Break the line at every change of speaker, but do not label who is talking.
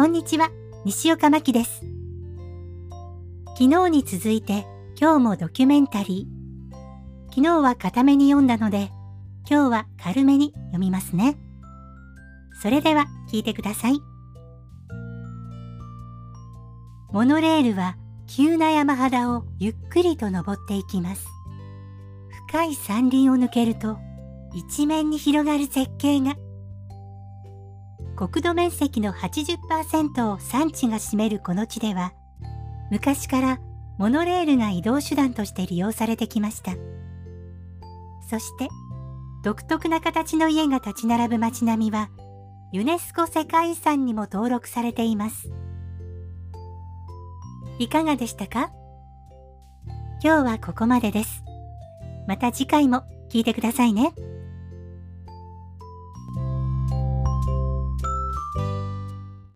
こんにちは、西岡真希です。昨日に続いて今日もドキュメンタリー。昨日は固めに読んだので、今日は軽めに読みますね。それでは聞いてください。モノレールは急な山肌をゆっくりと登っていきます。深い山林を抜けると一面に広がる絶景が。国土面積の80%を山地が占めるこの地では、昔からモノレールが移動手段として利用されてきました。そして、独特な形の家が立ち並ぶ街並みは、ユネスコ世界遺産にも登録されています。いかがでしたか？今日はここまでです。また次回も聞いてくださいね。